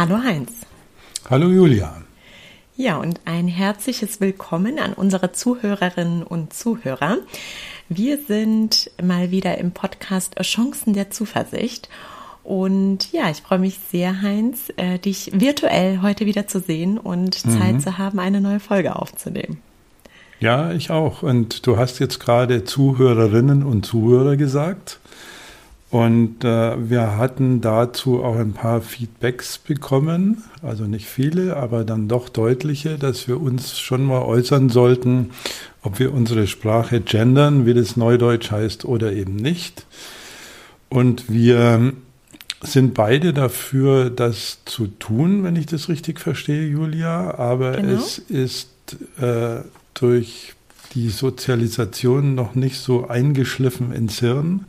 Hallo Heinz. Hallo Julia. Ja, und ein herzliches Willkommen an unsere Zuhörerinnen und Zuhörer. Wir sind mal wieder im Podcast Chancen der Zuversicht. Und ja, ich freue mich sehr, Heinz, äh, dich virtuell heute wieder zu sehen und mhm. Zeit zu haben, eine neue Folge aufzunehmen. Ja, ich auch. Und du hast jetzt gerade Zuhörerinnen und Zuhörer gesagt. Und äh, wir hatten dazu auch ein paar Feedbacks bekommen, also nicht viele, aber dann doch deutliche, dass wir uns schon mal äußern sollten, ob wir unsere Sprache gendern, wie das Neudeutsch heißt, oder eben nicht. Und wir sind beide dafür, das zu tun, wenn ich das richtig verstehe, Julia. Aber genau. es ist äh, durch die Sozialisation noch nicht so eingeschliffen ins Hirn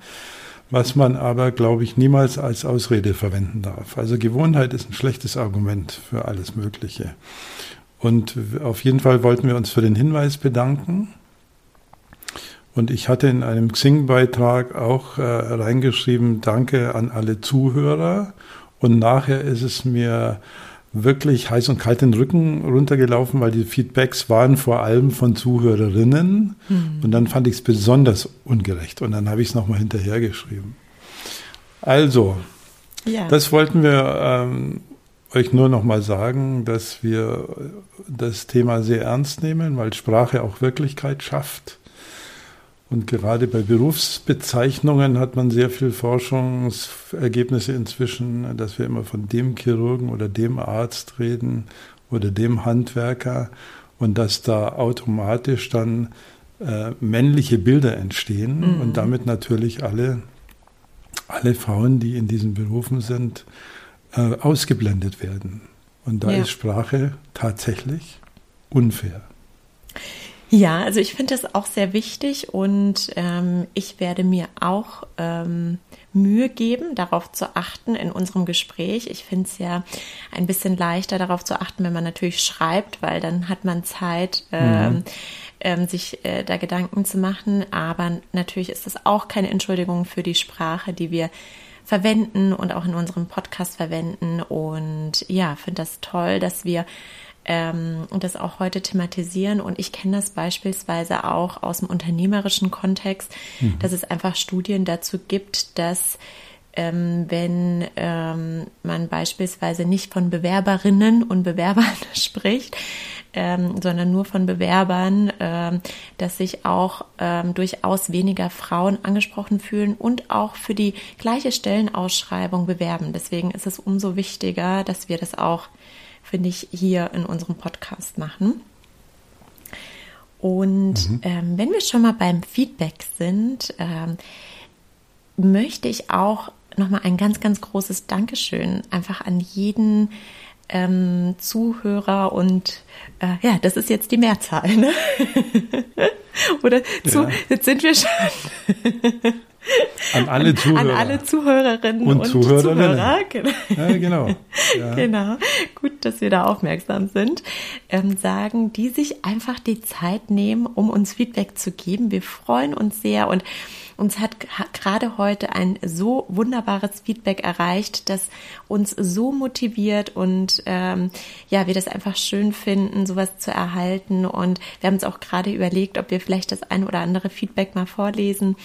was man aber, glaube ich, niemals als Ausrede verwenden darf. Also Gewohnheit ist ein schlechtes Argument für alles Mögliche. Und auf jeden Fall wollten wir uns für den Hinweis bedanken. Und ich hatte in einem Xing-Beitrag auch äh, reingeschrieben, danke an alle Zuhörer. Und nachher ist es mir wirklich heiß und kalt den Rücken runtergelaufen, weil die Feedbacks waren vor allem von Zuhörerinnen. Mhm. Und dann fand ich es besonders ungerecht. Und dann habe ich es nochmal hinterhergeschrieben. Also, ja. das wollten wir ähm, euch nur nochmal sagen, dass wir das Thema sehr ernst nehmen, weil Sprache auch Wirklichkeit schafft. Und gerade bei Berufsbezeichnungen hat man sehr viel Forschungsergebnisse inzwischen, dass wir immer von dem Chirurgen oder dem Arzt reden oder dem Handwerker und dass da automatisch dann äh, männliche Bilder entstehen mhm. und damit natürlich alle, alle Frauen, die in diesen Berufen sind, äh, ausgeblendet werden. Und da ja. ist Sprache tatsächlich unfair. Ja, also ich finde das auch sehr wichtig und ähm, ich werde mir auch ähm, Mühe geben, darauf zu achten in unserem Gespräch. Ich finde es ja ein bisschen leichter, darauf zu achten, wenn man natürlich schreibt, weil dann hat man Zeit, ähm, mhm. ähm, sich äh, da Gedanken zu machen. Aber natürlich ist das auch keine Entschuldigung für die Sprache, die wir verwenden und auch in unserem Podcast verwenden. Und ja, finde das toll, dass wir ähm, und das auch heute thematisieren. Und ich kenne das beispielsweise auch aus dem unternehmerischen Kontext, mhm. dass es einfach Studien dazu gibt, dass ähm, wenn ähm, man beispielsweise nicht von Bewerberinnen und Bewerbern spricht, ähm, sondern nur von Bewerbern, ähm, dass sich auch ähm, durchaus weniger Frauen angesprochen fühlen und auch für die gleiche Stellenausschreibung bewerben. Deswegen ist es umso wichtiger, dass wir das auch finde ich, hier in unserem Podcast machen. Und mhm. ähm, wenn wir schon mal beim Feedback sind, ähm, möchte ich auch nochmal ein ganz, ganz großes Dankeschön einfach an jeden ähm, Zuhörer und äh, ja, das ist jetzt die Mehrzahl, ne? Oder zu, ja. jetzt sind wir schon. An alle Zuhörer. An alle Zuhörerinnen und, und Zuhörer. Genau. Ja, genau. Ja. genau. Gut, dass wir da aufmerksam sind. Ähm, sagen, die sich einfach die Zeit nehmen, um uns Feedback zu geben. Wir freuen uns sehr und uns hat gerade heute ein so wunderbares Feedback erreicht, das uns so motiviert und ähm, ja, wir das einfach schön finden, sowas zu erhalten. Und wir haben uns auch gerade überlegt, ob wir vielleicht das ein oder andere Feedback mal vorlesen.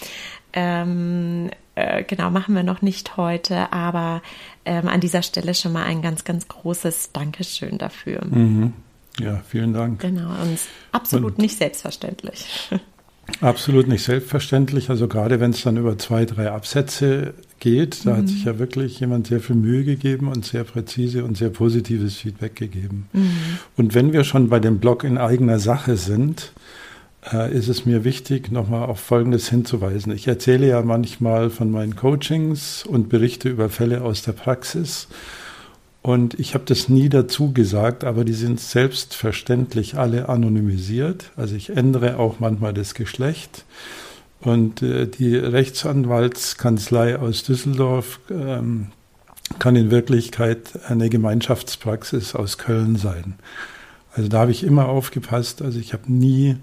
Ähm, äh, genau, machen wir noch nicht heute, aber ähm, an dieser Stelle schon mal ein ganz, ganz großes Dankeschön dafür. Mhm. Ja, vielen Dank. Genau, und absolut und nicht selbstverständlich. Absolut nicht selbstverständlich. Also gerade wenn es dann über zwei, drei Absätze geht, da mhm. hat sich ja wirklich jemand sehr viel Mühe gegeben und sehr präzise und sehr positives Feedback gegeben. Mhm. Und wenn wir schon bei dem Blog in eigener Sache sind, ist es mir wichtig, nochmal auf Folgendes hinzuweisen. Ich erzähle ja manchmal von meinen Coachings und berichte über Fälle aus der Praxis. Und ich habe das nie dazu gesagt, aber die sind selbstverständlich alle anonymisiert. Also ich ändere auch manchmal das Geschlecht. Und äh, die Rechtsanwaltskanzlei aus Düsseldorf ähm, kann in Wirklichkeit eine Gemeinschaftspraxis aus Köln sein. Also da habe ich immer aufgepasst. Also ich habe nie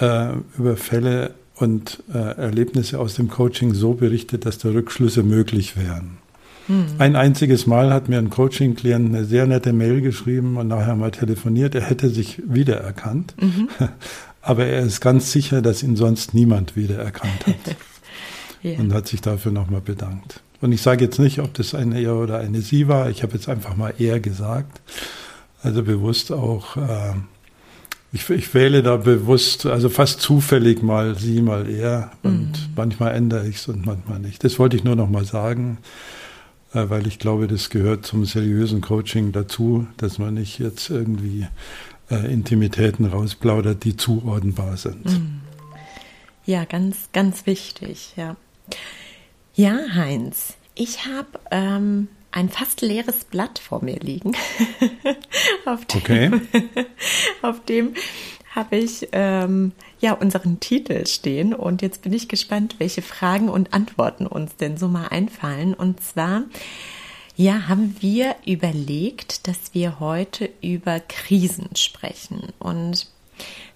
äh, über Fälle und äh, Erlebnisse aus dem Coaching so berichtet, dass da Rückschlüsse möglich wären. Mhm. Ein einziges Mal hat mir ein Coaching-Klient eine sehr nette Mail geschrieben und nachher mal telefoniert. Er hätte sich wiedererkannt. Mhm. Aber er ist ganz sicher, dass ihn sonst niemand wiedererkannt hat. ja. Und hat sich dafür nochmal bedankt. Und ich sage jetzt nicht, ob das eine er oder eine sie war. Ich habe jetzt einfach mal er gesagt. Also bewusst auch, äh, ich, ich, wähle da bewusst, also fast zufällig mal sie, mal er. Und mhm. manchmal ändere ich es und manchmal nicht. Das wollte ich nur noch mal sagen, äh, weil ich glaube, das gehört zum seriösen Coaching dazu, dass man nicht jetzt irgendwie äh, Intimitäten rausplaudert, die zuordnenbar sind. Mhm. Ja, ganz, ganz wichtig, ja. Ja, Heinz, ich habe ähm, ein fast leeres Blatt vor mir liegen. auf dem, okay. auf dem habe ich ähm, ja unseren Titel stehen und jetzt bin ich gespannt, welche Fragen und Antworten uns denn so mal einfallen. Und zwar ja, haben wir überlegt, dass wir heute über Krisen sprechen und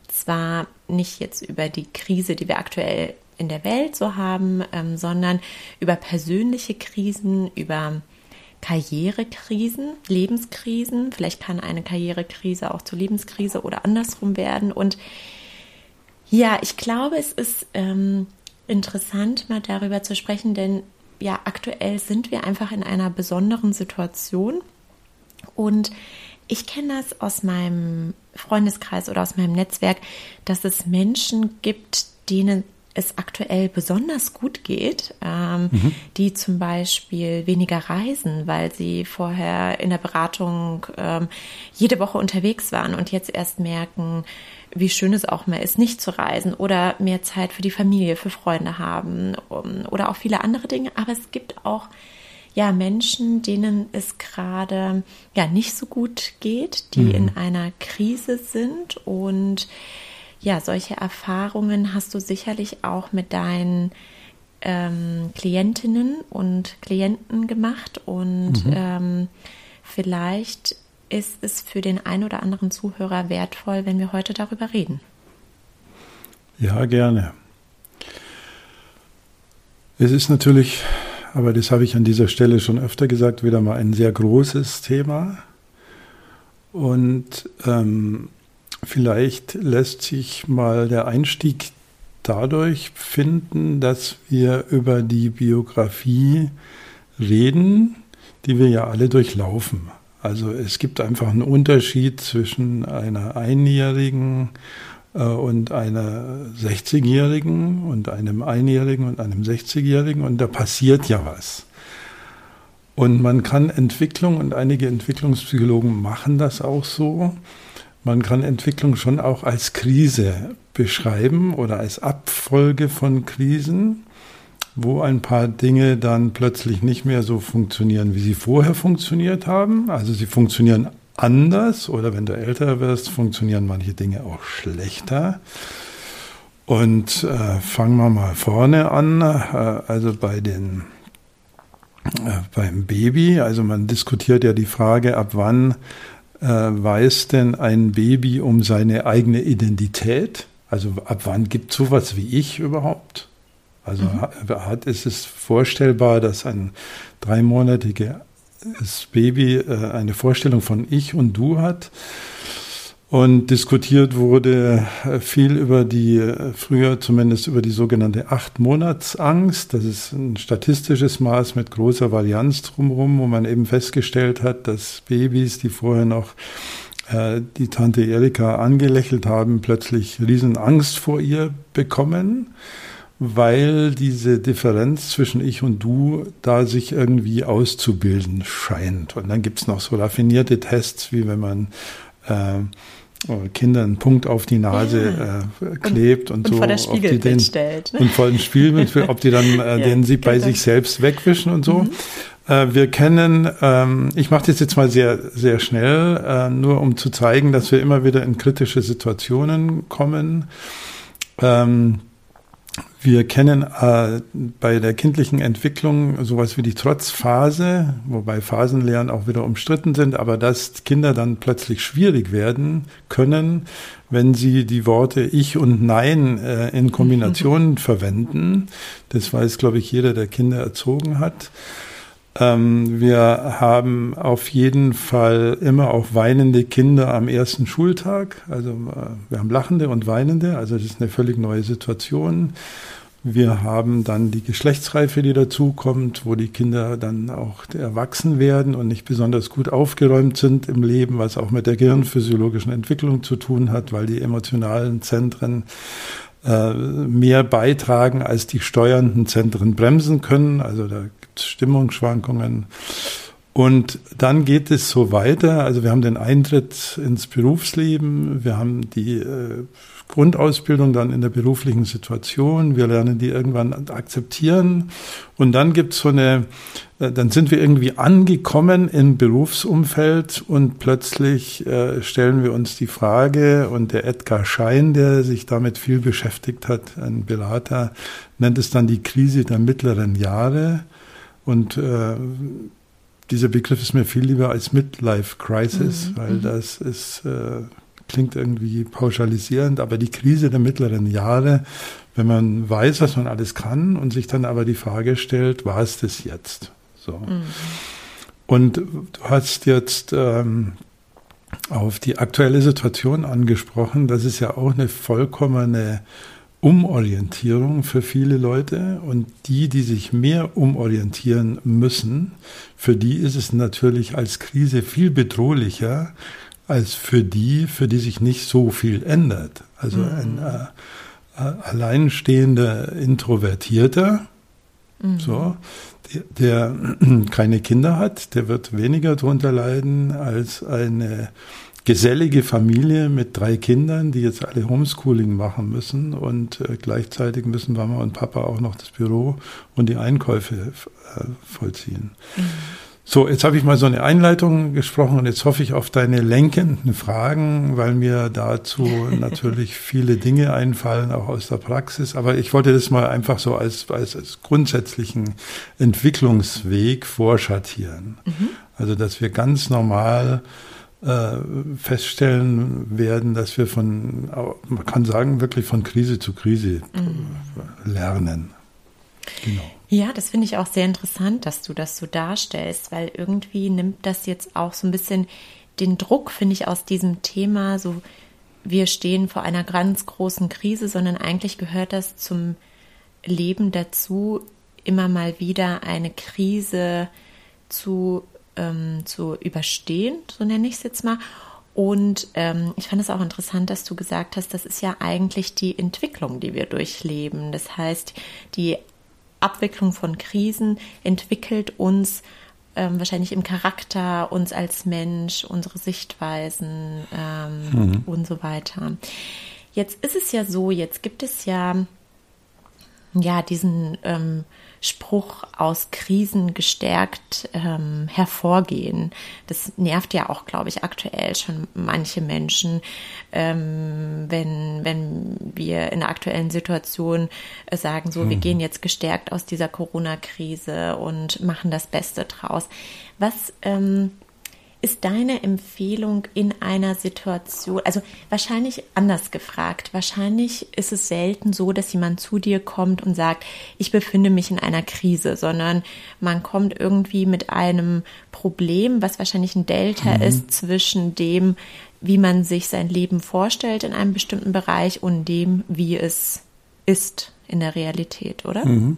zwar nicht jetzt über die Krise, die wir aktuell in der Welt so haben, ähm, sondern über persönliche Krisen, über Karrierekrisen, Lebenskrisen. Vielleicht kann eine Karrierekrise auch zur Lebenskrise oder andersrum werden. Und ja, ich glaube, es ist ähm, interessant, mal darüber zu sprechen, denn ja, aktuell sind wir einfach in einer besonderen Situation. Und ich kenne das aus meinem Freundeskreis oder aus meinem Netzwerk, dass es Menschen gibt, denen es aktuell besonders gut geht, ähm, mhm. die zum Beispiel weniger reisen, weil sie vorher in der Beratung ähm, jede Woche unterwegs waren und jetzt erst merken, wie schön es auch mal ist, nicht zu reisen oder mehr Zeit für die Familie, für Freunde haben um, oder auch viele andere Dinge. Aber es gibt auch ja Menschen, denen es gerade ja nicht so gut geht, die mhm. in einer Krise sind und ja, solche Erfahrungen hast du sicherlich auch mit deinen ähm, Klientinnen und Klienten gemacht und mhm. ähm, vielleicht ist es für den einen oder anderen Zuhörer wertvoll, wenn wir heute darüber reden. Ja, gerne. Es ist natürlich, aber das habe ich an dieser Stelle schon öfter gesagt, wieder mal ein sehr großes Thema. Und ähm, Vielleicht lässt sich mal der Einstieg dadurch finden, dass wir über die Biografie reden, die wir ja alle durchlaufen. Also es gibt einfach einen Unterschied zwischen einer Einjährigen äh, und einer 60-Jährigen und einem Einjährigen und einem 60-Jährigen und da passiert ja was. Und man kann Entwicklung und einige Entwicklungspsychologen machen das auch so, man kann Entwicklung schon auch als Krise beschreiben oder als Abfolge von Krisen, wo ein paar Dinge dann plötzlich nicht mehr so funktionieren, wie sie vorher funktioniert haben. Also sie funktionieren anders oder wenn du älter wirst, funktionieren manche Dinge auch schlechter. Und äh, fangen wir mal vorne an, äh, also bei den äh, beim Baby. Also man diskutiert ja die Frage, ab wann weiß denn ein Baby um seine eigene Identität? Also ab wann gibt es sowas wie ich überhaupt? Also mhm. hat, ist es vorstellbar, dass ein dreimonatiges Baby äh, eine Vorstellung von ich und du hat? Und diskutiert wurde äh, viel über die, äh, früher zumindest über die sogenannte Acht-Monats-Angst. Das ist ein statistisches Maß mit großer Varianz drumherum, wo man eben festgestellt hat, dass Babys, die vorher noch äh, die Tante Erika angelächelt haben, plötzlich riesen Angst vor ihr bekommen, weil diese Differenz zwischen ich und du da sich irgendwie auszubilden scheint. Und dann gibt's noch so raffinierte Tests, wie wenn man äh, Kindern einen Punkt auf die Nase ja. äh, klebt und, und, und so. Vor das Spiegelbild den, stellt. Ne? Und vor dem Spiegelbild, ob die dann äh, ja, den sie bei genau. sich selbst wegwischen und so. Mhm. Äh, wir kennen, ähm, ich mache das jetzt mal sehr, sehr schnell, äh, nur um zu zeigen, dass wir immer wieder in kritische Situationen kommen. Ähm, wir kennen äh, bei der kindlichen Entwicklung sowas wie die Trotzphase, wobei Phasenlehren auch wieder umstritten sind, aber dass Kinder dann plötzlich schwierig werden können, wenn sie die Worte Ich und Nein äh, in Kombination verwenden. Das weiß, glaube ich, jeder, der Kinder erzogen hat. Ähm, wir haben auf jeden Fall immer auch weinende Kinder am ersten Schultag. Also äh, wir haben lachende und weinende, also das ist eine völlig neue Situation. Wir haben dann die Geschlechtsreife, die dazukommt, wo die Kinder dann auch erwachsen werden und nicht besonders gut aufgeräumt sind im Leben, was auch mit der gehirnphysiologischen Entwicklung zu tun hat, weil die emotionalen Zentren äh, mehr beitragen, als die steuernden Zentren bremsen können. Also da Stimmungsschwankungen. Und dann geht es so weiter. Also wir haben den Eintritt ins Berufsleben, wir haben die äh, Grundausbildung dann in der beruflichen Situation. Wir lernen die irgendwann akzeptieren. Und dann gibt's so eine, äh, dann sind wir irgendwie angekommen im Berufsumfeld und plötzlich äh, stellen wir uns die Frage und der Edgar Schein, der sich damit viel beschäftigt hat, ein Berater, nennt es dann die Krise der mittleren Jahre. Und äh, dieser Begriff ist mir viel lieber als Midlife Crisis, mhm. weil mhm. das ist äh, klingt irgendwie pauschalisierend, aber die Krise der mittleren Jahre, wenn man weiß, was man alles kann und sich dann aber die Frage stellt, war es das jetzt? So. Mhm. Und du hast jetzt ähm, auf die aktuelle Situation angesprochen. Das ist ja auch eine vollkommene Umorientierung für viele Leute und die, die sich mehr umorientieren müssen, für die ist es natürlich als Krise viel bedrohlicher, als für die, für die sich nicht so viel ändert. Also mhm. ein äh, äh, alleinstehender Introvertierter, mhm. so, der, der keine Kinder hat, der wird weniger darunter leiden als eine gesellige Familie mit drei Kindern, die jetzt alle Homeschooling machen müssen und äh, gleichzeitig müssen Mama und Papa auch noch das Büro und die Einkäufe äh, vollziehen. Mhm. So, jetzt habe ich mal so eine Einleitung gesprochen und jetzt hoffe ich auf deine lenkenden Fragen, weil mir dazu natürlich viele Dinge einfallen, auch aus der Praxis. Aber ich wollte das mal einfach so als, als, als grundsätzlichen Entwicklungsweg vorschattieren. Mhm. Also, dass wir ganz normal äh, feststellen werden, dass wir von, man kann sagen, wirklich von Krise zu Krise mhm. lernen. Genau. Ja, das finde ich auch sehr interessant, dass du das so darstellst, weil irgendwie nimmt das jetzt auch so ein bisschen den Druck, finde ich, aus diesem Thema, so wir stehen vor einer ganz großen Krise, sondern eigentlich gehört das zum Leben dazu, immer mal wieder eine Krise zu, ähm, zu überstehen, so nenne ich es jetzt mal. Und ähm, ich fand es auch interessant, dass du gesagt hast, das ist ja eigentlich die Entwicklung, die wir durchleben. Das heißt, die Abwicklung von Krisen entwickelt uns ähm, wahrscheinlich im Charakter, uns als Mensch, unsere Sichtweisen ähm, mhm. und so weiter. Jetzt ist es ja so, jetzt gibt es ja ja diesen ähm, Spruch aus Krisen gestärkt ähm, hervorgehen. Das nervt ja auch, glaube ich, aktuell schon manche Menschen, ähm, wenn, wenn wir in der aktuellen Situation äh, sagen, so, mhm. wir gehen jetzt gestärkt aus dieser Corona-Krise und machen das Beste draus. Was ähm, ist deine Empfehlung in einer Situation, also wahrscheinlich anders gefragt, wahrscheinlich ist es selten so, dass jemand zu dir kommt und sagt, ich befinde mich in einer Krise, sondern man kommt irgendwie mit einem Problem, was wahrscheinlich ein Delta mhm. ist zwischen dem, wie man sich sein Leben vorstellt in einem bestimmten Bereich und dem, wie es ist in der Realität, oder? Mhm.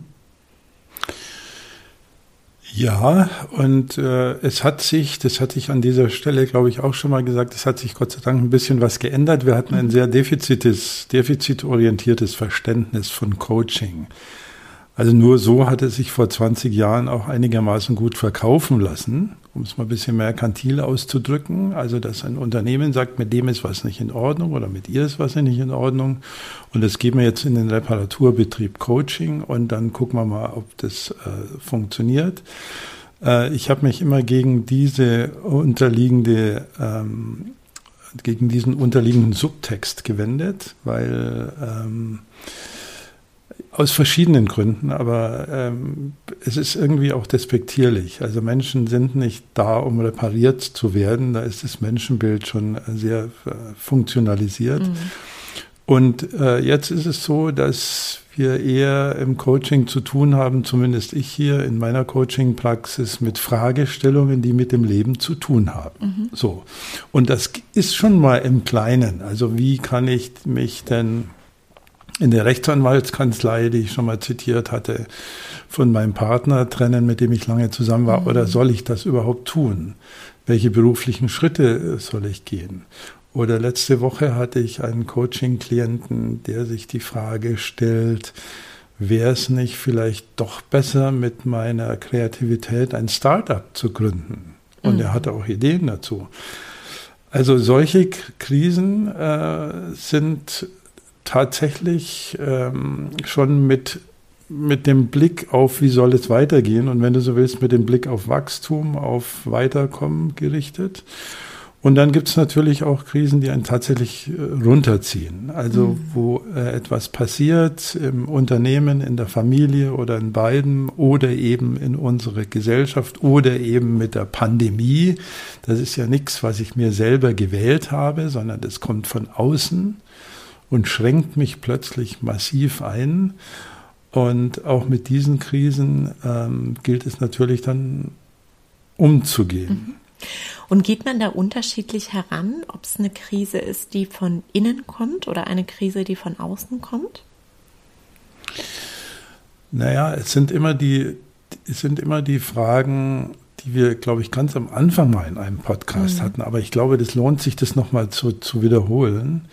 Ja, und äh, es hat sich, das hatte ich an dieser Stelle, glaube ich, auch schon mal gesagt, es hat sich Gott sei Dank ein bisschen was geändert. Wir hatten ein sehr defizites, defizitorientiertes Verständnis von Coaching. Also nur so hat es sich vor 20 Jahren auch einigermaßen gut verkaufen lassen, um es mal ein bisschen merkantil auszudrücken. Also dass ein Unternehmen sagt, mit dem ist was nicht in Ordnung oder mit ihr ist was nicht in Ordnung. Und das geben wir jetzt in den Reparaturbetrieb Coaching und dann gucken wir mal, ob das äh, funktioniert. Äh, ich habe mich immer gegen diese unterliegende ähm, gegen diesen unterliegenden Subtext gewendet, weil ähm, aus verschiedenen Gründen, aber ähm, es ist irgendwie auch despektierlich. Also Menschen sind nicht da, um repariert zu werden. Da ist das Menschenbild schon sehr äh, funktionalisiert. Mhm. Und äh, jetzt ist es so, dass wir eher im Coaching zu tun haben, zumindest ich hier in meiner Coaching-Praxis, mit Fragestellungen, die mit dem Leben zu tun haben. Mhm. So. Und das ist schon mal im Kleinen. Also wie kann ich mich denn in der Rechtsanwaltskanzlei, die ich schon mal zitiert hatte, von meinem Partner trennen, mit dem ich lange zusammen war? Mhm. Oder soll ich das überhaupt tun? Welche beruflichen Schritte soll ich gehen? Oder letzte Woche hatte ich einen Coaching-Klienten, der sich die Frage stellt, wäre es nicht vielleicht doch besser, mit meiner Kreativität ein Startup zu gründen? Und mhm. er hatte auch Ideen dazu. Also solche Krisen äh, sind tatsächlich ähm, schon mit, mit dem Blick auf, wie soll es weitergehen und wenn du so willst, mit dem Blick auf Wachstum, auf Weiterkommen gerichtet. Und dann gibt es natürlich auch Krisen, die einen tatsächlich äh, runterziehen. Also mhm. wo äh, etwas passiert im Unternehmen, in der Familie oder in beiden oder eben in unserer Gesellschaft oder eben mit der Pandemie. Das ist ja nichts, was ich mir selber gewählt habe, sondern das kommt von außen und schränkt mich plötzlich massiv ein. Und auch mit diesen Krisen ähm, gilt es natürlich dann umzugehen. Mhm. Und geht man da unterschiedlich heran, ob es eine Krise ist, die von innen kommt oder eine Krise, die von außen kommt? Naja, es sind immer die, es sind immer die Fragen, die wir, glaube ich, ganz am Anfang mal in einem Podcast mhm. hatten. Aber ich glaube, das lohnt sich, das nochmal zu, zu wiederholen.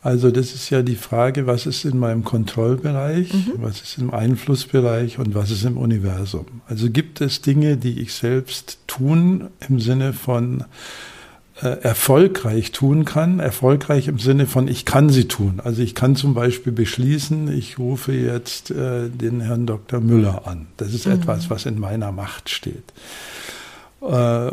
Also das ist ja die Frage, was ist in meinem Kontrollbereich, mhm. was ist im Einflussbereich und was ist im Universum. Also gibt es Dinge, die ich selbst tun im Sinne von äh, erfolgreich tun kann, erfolgreich im Sinne von ich kann sie tun. Also ich kann zum Beispiel beschließen, ich rufe jetzt äh, den Herrn Dr. Müller an. Das ist mhm. etwas, was in meiner Macht steht. Äh,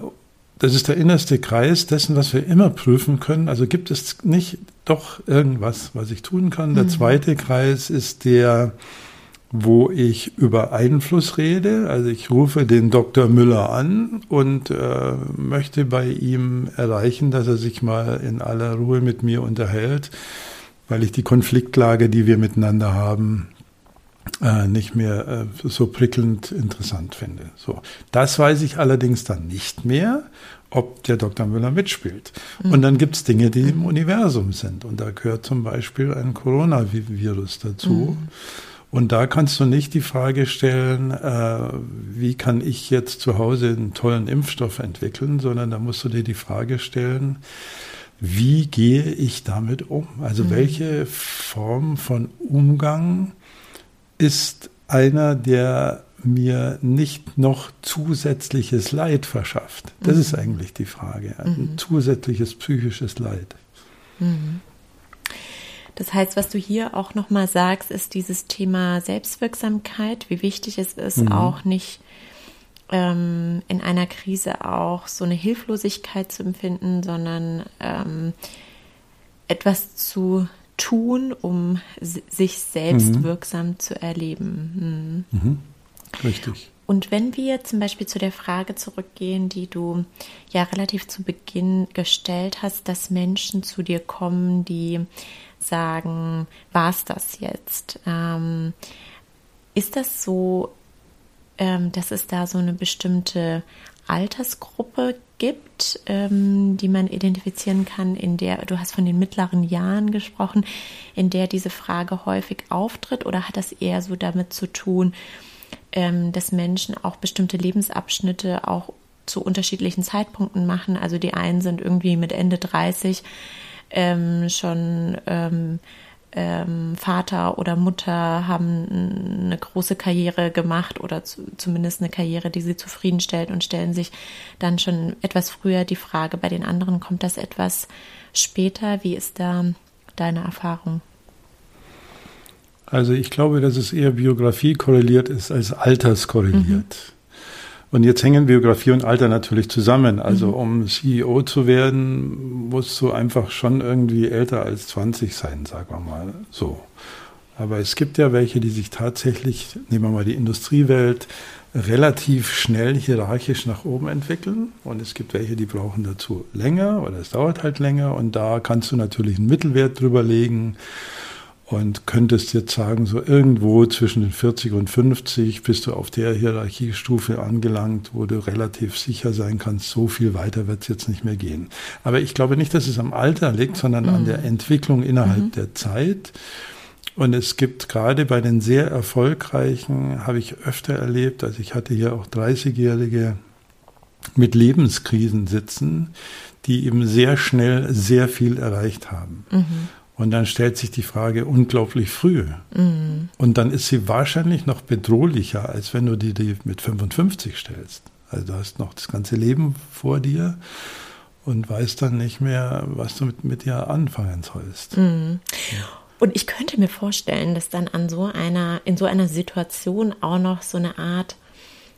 das ist der innerste Kreis dessen, was wir immer prüfen können. Also gibt es nicht doch irgendwas, was ich tun kann. Der mhm. zweite Kreis ist der, wo ich über Einfluss rede. Also ich rufe den Dr. Müller an und äh, möchte bei ihm erreichen, dass er sich mal in aller Ruhe mit mir unterhält, weil ich die Konfliktlage, die wir miteinander haben, äh, nicht mehr äh, so prickelnd interessant finde. So, das weiß ich allerdings dann nicht mehr, ob der Dr. Müller mitspielt. Mhm. Und dann gibt es Dinge, die im Universum sind. Und da gehört zum Beispiel ein Coronavirus dazu. Mhm. Und da kannst du nicht die Frage stellen, äh, wie kann ich jetzt zu Hause einen tollen Impfstoff entwickeln, sondern da musst du dir die Frage stellen, wie gehe ich damit um? Also mhm. welche Form von Umgang ist einer, der mir nicht noch zusätzliches Leid verschafft? Das mhm. ist eigentlich die Frage. Ein mhm. zusätzliches psychisches Leid. Mhm. Das heißt, was du hier auch nochmal sagst, ist dieses Thema Selbstwirksamkeit, wie wichtig es ist, mhm. auch nicht ähm, in einer Krise auch so eine Hilflosigkeit zu empfinden, sondern ähm, etwas zu tun, um sich selbst mhm. wirksam zu erleben. Mhm. Mhm. Richtig. Und wenn wir zum Beispiel zu der Frage zurückgehen, die du ja relativ zu Beginn gestellt hast, dass Menschen zu dir kommen, die sagen, war es das jetzt? Ähm, ist das so, ähm, dass es da so eine bestimmte Altersgruppe gibt, ähm, die man identifizieren kann, in der, du hast von den mittleren Jahren gesprochen, in der diese Frage häufig auftritt oder hat das eher so damit zu tun, ähm, dass Menschen auch bestimmte Lebensabschnitte auch zu unterschiedlichen Zeitpunkten machen? Also die einen sind irgendwie mit Ende 30 ähm, schon ähm, Vater oder Mutter haben eine große Karriere gemacht oder zu, zumindest eine Karriere, die sie zufriedenstellt und stellen sich dann schon etwas früher die Frage, bei den anderen kommt das etwas später. Wie ist da deine Erfahrung? Also ich glaube, dass es eher Biografie korreliert ist als Alters korreliert. Mhm. Und jetzt hängen Biografie und Alter natürlich zusammen. Also mhm. um CEO zu werden, musst du einfach schon irgendwie älter als 20 sein, sagen wir mal so. Aber es gibt ja welche, die sich tatsächlich, nehmen wir mal die Industriewelt, relativ schnell hierarchisch nach oben entwickeln. Und es gibt welche, die brauchen dazu länger oder es dauert halt länger. Und da kannst du natürlich einen Mittelwert drüber legen und könntest jetzt sagen, so irgendwo zwischen den 40 und 50 bist du auf der Hierarchiestufe angelangt, wo du relativ sicher sein kannst, so viel weiter wird es jetzt nicht mehr gehen. Aber ich glaube nicht, dass es am Alter liegt, sondern mhm. an der Entwicklung innerhalb mhm. der Zeit. Und es gibt gerade bei den sehr erfolgreichen, habe ich öfter erlebt, also ich hatte hier auch 30-Jährige mit Lebenskrisen sitzen, die eben sehr schnell sehr viel erreicht haben. Mhm. Und dann stellt sich die Frage unglaublich früh. Mhm. Und dann ist sie wahrscheinlich noch bedrohlicher, als wenn du die, die mit 55 stellst. Also du hast noch das ganze Leben vor dir und weißt dann nicht mehr, was du mit, mit dir anfangen sollst. Mhm. Und ich könnte mir vorstellen, dass dann an so einer, in so einer Situation auch noch so eine Art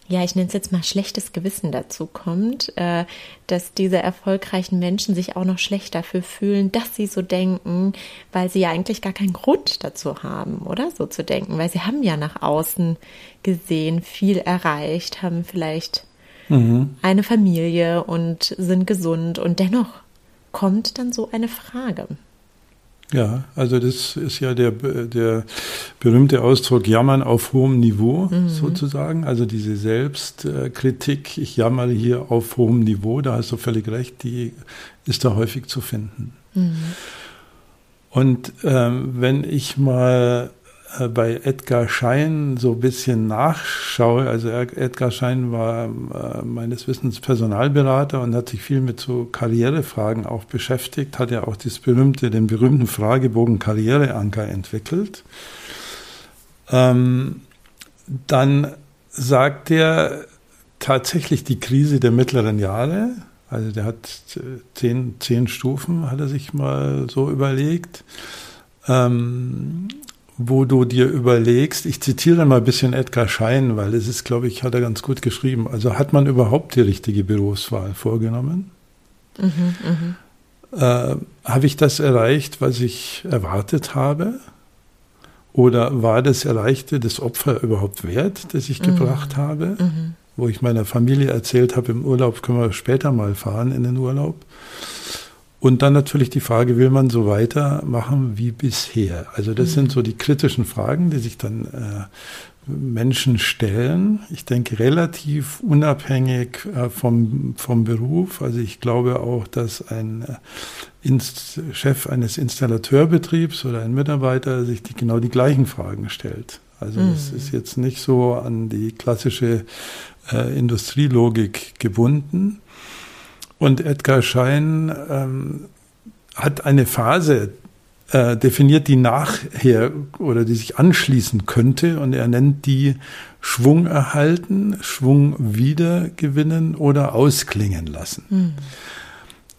ja, ich nenne es jetzt mal schlechtes Gewissen dazu kommt, äh, dass diese erfolgreichen Menschen sich auch noch schlecht dafür fühlen, dass sie so denken, weil sie ja eigentlich gar keinen Grund dazu haben, oder so zu denken, weil sie haben ja nach außen gesehen viel erreicht, haben vielleicht mhm. eine Familie und sind gesund und dennoch kommt dann so eine Frage. Ja, also das ist ja der, der berühmte Ausdruck Jammern auf hohem Niveau mhm. sozusagen. Also diese Selbstkritik, ich jammere hier auf hohem Niveau, da hast du völlig recht, die ist da häufig zu finden. Mhm. Und ähm, wenn ich mal bei Edgar Schein so ein bisschen nachschaue, also Edgar Schein war äh, meines Wissens Personalberater und hat sich viel mit so Karrierefragen auch beschäftigt, hat ja auch das berühmte, den berühmten Fragebogen Karriereanker entwickelt. Ähm, dann sagt er tatsächlich die Krise der mittleren Jahre, also der hat zehn, zehn Stufen, hat er sich mal so überlegt. Ähm, wo du dir überlegst, ich zitiere mal ein bisschen Edgar Schein, weil es ist, glaube ich, hat er ganz gut geschrieben. Also hat man überhaupt die richtige Berufswahl vorgenommen? Mhm, mh. äh, habe ich das erreicht, was ich erwartet habe? Oder war das Erreichte das Opfer überhaupt wert, das ich mhm. gebracht habe? Mhm. Wo ich meiner Familie erzählt habe, im Urlaub können wir später mal fahren in den Urlaub. Und dann natürlich die Frage, will man so weitermachen wie bisher? Also das mhm. sind so die kritischen Fragen, die sich dann äh, Menschen stellen. Ich denke relativ unabhängig äh, vom, vom Beruf. Also ich glaube auch, dass ein äh, Inst Chef eines Installateurbetriebs oder ein Mitarbeiter sich die, genau die gleichen Fragen stellt. Also mhm. das ist jetzt nicht so an die klassische äh, Industrielogik gebunden. Und Edgar Schein ähm, hat eine Phase äh, definiert, die nachher oder die sich anschließen könnte. Und er nennt die Schwung erhalten, Schwung wiedergewinnen oder ausklingen lassen. Mhm.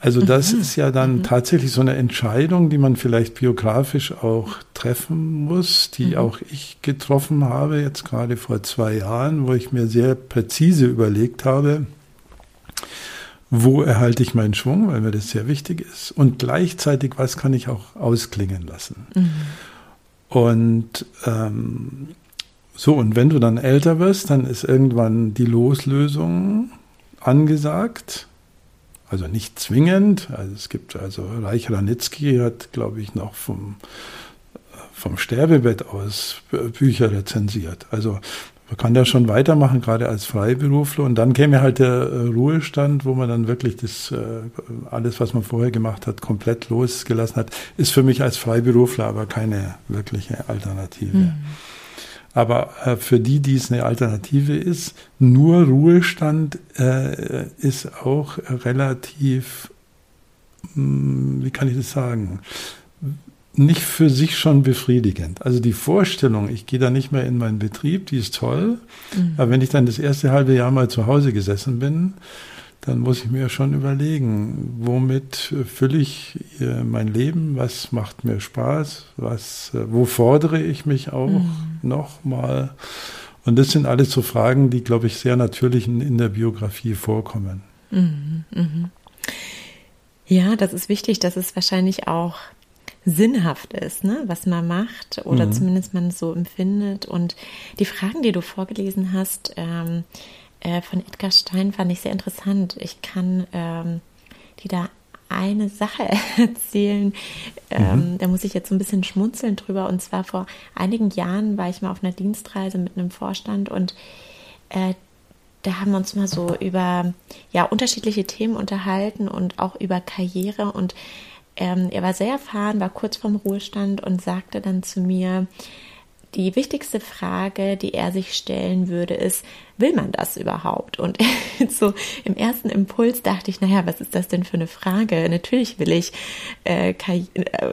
Also das mhm. ist ja dann mhm. tatsächlich so eine Entscheidung, die man vielleicht biografisch auch treffen muss, die mhm. auch ich getroffen habe, jetzt gerade vor zwei Jahren, wo ich mir sehr präzise überlegt habe, wo erhalte ich meinen Schwung, weil mir das sehr wichtig ist. Und gleichzeitig, was kann ich auch ausklingen lassen. Mhm. Und ähm, so, und wenn du dann älter wirst, dann ist irgendwann die Loslösung angesagt. Also nicht zwingend. Also es gibt, also Reich Ranitzky hat, glaube ich, noch vom, vom Sterbebett aus Bücher rezensiert. Also man kann da schon weitermachen, gerade als Freiberufler. Und dann käme halt der äh, Ruhestand, wo man dann wirklich das äh, alles, was man vorher gemacht hat, komplett losgelassen hat. Ist für mich als Freiberufler aber keine wirkliche Alternative. Mhm. Aber äh, für die, die es eine Alternative ist, nur Ruhestand ist auch relativ, mh, hm, wie kann ich das sagen, nicht für sich schon befriedigend. Also die Vorstellung, ich gehe da nicht mehr in meinen Betrieb, die ist toll. Mhm. Aber wenn ich dann das erste halbe Jahr mal zu Hause gesessen bin, dann muss ich mir schon überlegen, womit fülle ich äh, mein Leben, was macht mir Spaß, was, äh, wo fordere ich mich auch mhm. nochmal. Und das sind alles so Fragen, die, glaube ich, sehr natürlich in der Biografie vorkommen. Mhm, mhm. Ja, das ist wichtig. Das ist wahrscheinlich auch sinnhaft ist, ne, was man macht oder mhm. zumindest man so empfindet. Und die Fragen, die du vorgelesen hast ähm, äh, von Edgar Stein, fand ich sehr interessant. Ich kann ähm, die da eine Sache erzählen. Ähm, mhm. da muss ich jetzt so ein bisschen schmunzeln drüber. Und zwar vor einigen Jahren war ich mal auf einer Dienstreise mit einem Vorstand und äh, da haben wir uns mal so über ja unterschiedliche Themen unterhalten und auch über Karriere und ähm, er war sehr erfahren, war kurz vorm Ruhestand und sagte dann zu mir, die wichtigste Frage, die er sich stellen würde, ist, will man das überhaupt? Und so im ersten Impuls dachte ich, naja, was ist das denn für eine Frage? Natürlich will ich äh, äh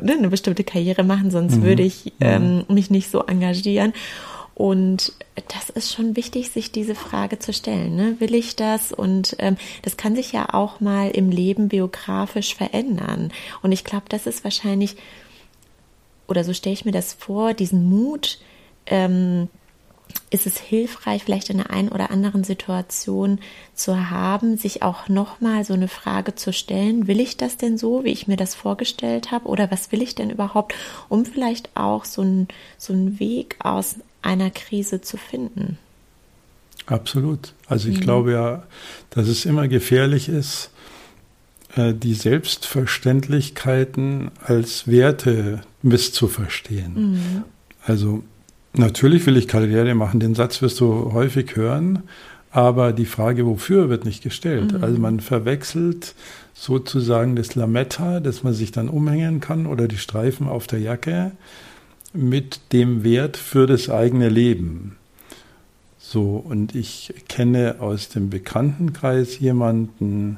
ne, eine bestimmte Karriere machen, sonst mhm. würde ich ähm, mich nicht so engagieren. Und das ist schon wichtig, sich diese Frage zu stellen. Ne? Will ich das? Und ähm, das kann sich ja auch mal im Leben biografisch verändern. Und ich glaube, das ist wahrscheinlich, oder so stelle ich mir das vor, diesen Mut, ähm, ist es hilfreich, vielleicht in der einen oder anderen Situation zu haben, sich auch nochmal so eine Frage zu stellen, will ich das denn so, wie ich mir das vorgestellt habe, oder was will ich denn überhaupt, um vielleicht auch so, ein, so einen Weg aus einer Krise zu finden. Absolut. Also ich mhm. glaube ja, dass es immer gefährlich ist, äh, die Selbstverständlichkeiten als Werte misszuverstehen. Mhm. Also natürlich will ich Karriere machen, den Satz wirst du häufig hören, aber die Frage, wofür, wird nicht gestellt. Mhm. Also man verwechselt sozusagen das Lametta, das man sich dann umhängen kann, oder die Streifen auf der Jacke mit dem Wert für das eigene Leben. So, und ich kenne aus dem Bekanntenkreis jemanden,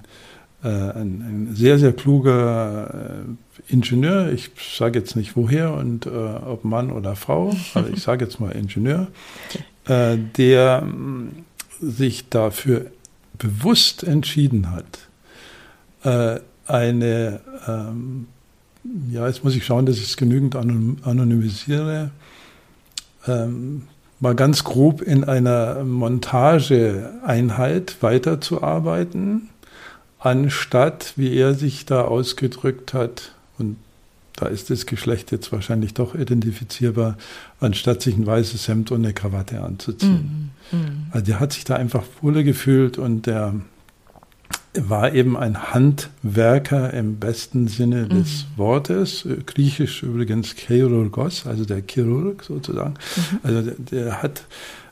äh, ein, ein, sehr, sehr kluger äh, Ingenieur, ich sage jetzt nicht woher und äh, ob Mann oder Frau, aber ich sage jetzt mal Ingenieur, äh, der äh, sich dafür bewusst entschieden hat, äh, eine ähm, ja, jetzt muss ich schauen, dass ich es genügend anonymisiere. Ähm, mal ganz grob in einer Montageeinheit weiterzuarbeiten, anstatt, wie er sich da ausgedrückt hat, und da ist das Geschlecht jetzt wahrscheinlich doch identifizierbar, anstatt sich ein weißes Hemd und eine Krawatte anzuziehen. Mm, mm. Also der hat sich da einfach wohler gefühlt und der war eben ein Handwerker im besten Sinne mhm. des Wortes. Griechisch übrigens Chirurgos, also der Chirurg sozusagen. Mhm. Also der, der hat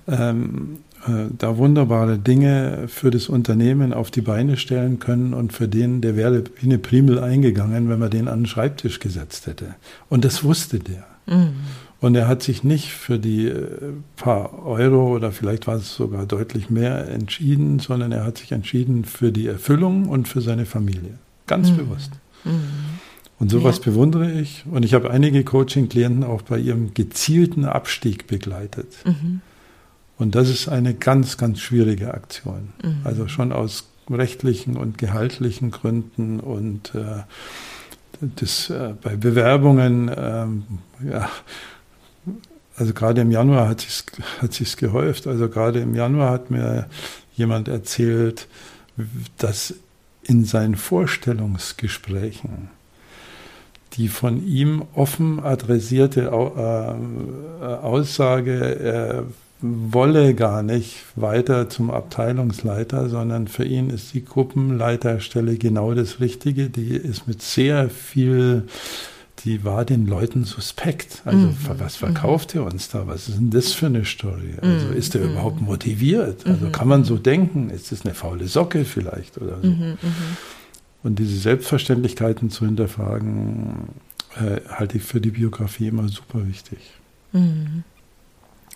ähm, äh, da wunderbare Dinge für das Unternehmen auf die Beine stellen können und für den, der wäre wie eine Primel eingegangen, wenn man den an den Schreibtisch gesetzt hätte. Und das wusste der. Mhm. Und er hat sich nicht für die äh, paar Euro oder vielleicht war es sogar deutlich mehr entschieden, sondern er hat sich entschieden für die Erfüllung und für seine Familie. Ganz mhm. bewusst. Mhm. Und sowas ja. bewundere ich. Und ich habe einige Coaching-Klienten auch bei ihrem gezielten Abstieg begleitet. Mhm. Und das ist eine ganz, ganz schwierige Aktion. Mhm. Also schon aus rechtlichen und gehaltlichen Gründen und äh, das äh, bei Bewerbungen, ähm, ja, also gerade im Januar hat sich's, hat sich's gehäuft. Also gerade im Januar hat mir jemand erzählt, dass in seinen Vorstellungsgesprächen die von ihm offen adressierte äh, Aussage, er wolle gar nicht weiter zum Abteilungsleiter, sondern für ihn ist die Gruppenleiterstelle genau das Richtige. Die ist mit sehr viel die war den Leuten suspekt. Also mhm. was verkauft mhm. er uns da? Was ist denn das für eine Story? Also mhm. ist er überhaupt mhm. motiviert? Also mhm. kann man so denken? Ist das eine faule Socke vielleicht oder so? Mhm, Und diese Selbstverständlichkeiten zu hinterfragen, äh, halte ich für die Biografie immer super wichtig.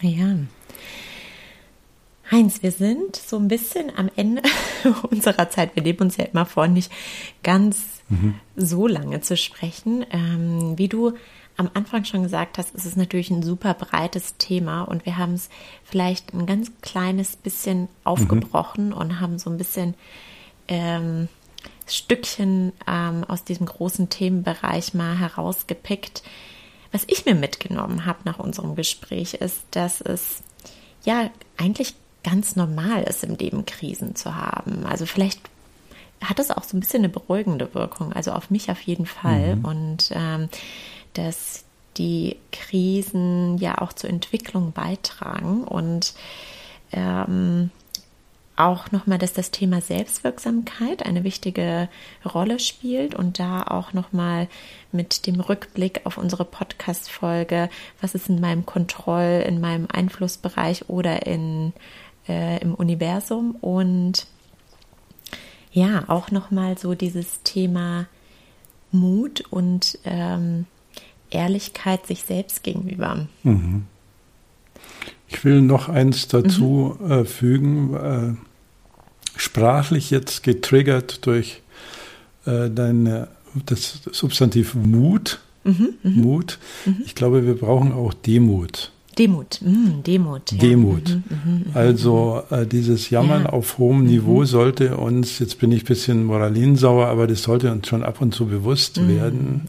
Ja. Heinz, wir sind so ein bisschen am Ende unserer Zeit. Wir nehmen uns ja immer vor, nicht ganz mhm. so lange zu sprechen. Ähm, wie du am Anfang schon gesagt hast, ist es natürlich ein super breites Thema und wir haben es vielleicht ein ganz kleines bisschen aufgebrochen mhm. und haben so ein bisschen ähm, Stückchen ähm, aus diesem großen Themenbereich mal herausgepickt. Was ich mir mitgenommen habe nach unserem Gespräch ist, dass es ja eigentlich ganz normal ist, im Leben Krisen zu haben. Also vielleicht hat das auch so ein bisschen eine beruhigende Wirkung, also auf mich auf jeden Fall. Mhm. Und ähm, dass die Krisen ja auch zur Entwicklung beitragen und ähm, auch nochmal, dass das Thema Selbstwirksamkeit eine wichtige Rolle spielt und da auch nochmal mit dem Rückblick auf unsere Podcast-Folge, was ist in meinem Kontroll, in meinem Einflussbereich oder in, äh, im Universum und ja, auch nochmal so dieses Thema Mut und ähm, Ehrlichkeit sich selbst gegenüber. Mhm. Ich will noch eins dazu mhm. äh, fügen. Äh, sprachlich jetzt getriggert durch äh, deine, das Substantiv Mut. Mhm, mh. Mut. Mhm. Ich glaube, wir brauchen auch Demut. Demut, mm, Demut. Ja. Demut. Mhm, mh, mh, also äh, dieses Jammern ja. auf hohem Niveau sollte uns, jetzt bin ich ein bisschen moralinsauer, aber das sollte uns schon ab und zu bewusst werden,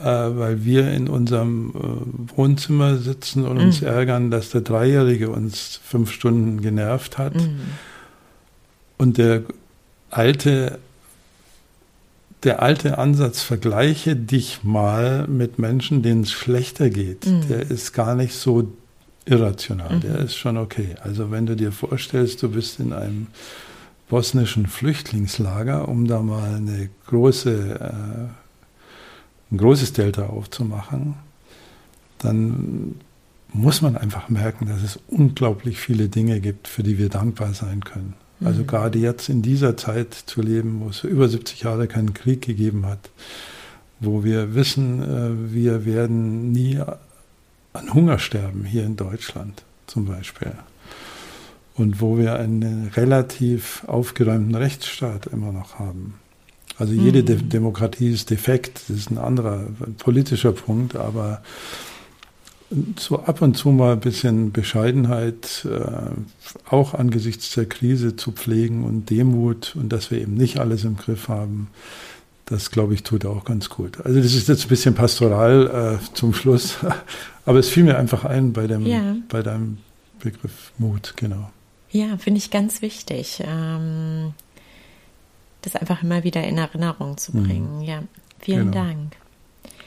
äh, weil wir in unserem äh, Wohnzimmer sitzen und uns ärgern, dass der Dreijährige uns fünf Stunden genervt hat. Und der alte, der alte Ansatz, vergleiche dich mal mit Menschen, denen es schlechter geht, mhm. der ist gar nicht so irrational, mhm. der ist schon okay. Also wenn du dir vorstellst, du bist in einem bosnischen Flüchtlingslager, um da mal eine große, äh, ein großes Delta aufzumachen, dann muss man einfach merken, dass es unglaublich viele Dinge gibt, für die wir dankbar sein können. Also mhm. gerade jetzt in dieser Zeit zu leben, wo es über 70 Jahre keinen Krieg gegeben hat, wo wir wissen, äh, wir werden nie an Hunger sterben hier in Deutschland zum Beispiel. Und wo wir einen relativ aufgeräumten Rechtsstaat immer noch haben. Also jede mhm. De Demokratie ist defekt, das ist ein anderer politischer Punkt, aber so ab und zu mal ein bisschen Bescheidenheit, äh, auch angesichts der Krise zu pflegen und Demut und dass wir eben nicht alles im Griff haben, das glaube ich tut auch ganz gut. Also das ist jetzt ein bisschen pastoral äh, zum Schluss, aber es fiel mir einfach ein bei dem, ja. bei deinem Begriff Mut, genau. Ja, finde ich ganz wichtig, ähm, das einfach immer wieder in Erinnerung zu mhm. bringen. Mhm. Ja, vielen genau. Dank.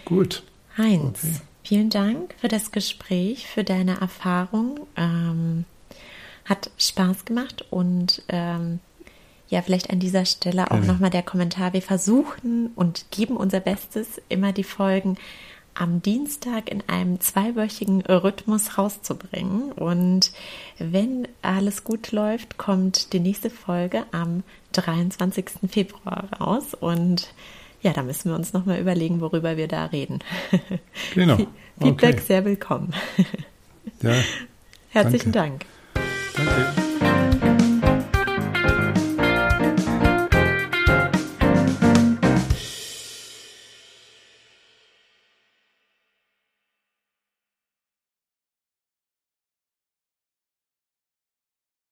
Gut. Heinz. Okay. Vielen Dank für das Gespräch, für deine Erfahrung. Ähm, hat Spaß gemacht und ähm, ja, vielleicht an dieser Stelle auch ja. nochmal der Kommentar. Wir versuchen und geben unser Bestes, immer die Folgen am Dienstag in einem zweiwöchigen Rhythmus rauszubringen. Und wenn alles gut läuft, kommt die nächste Folge am 23. Februar raus. Und ja, da müssen wir uns nochmal überlegen, worüber wir da reden. Genau. Feedback okay. sehr willkommen. Ja. Herzlichen danke. Dank. Danke.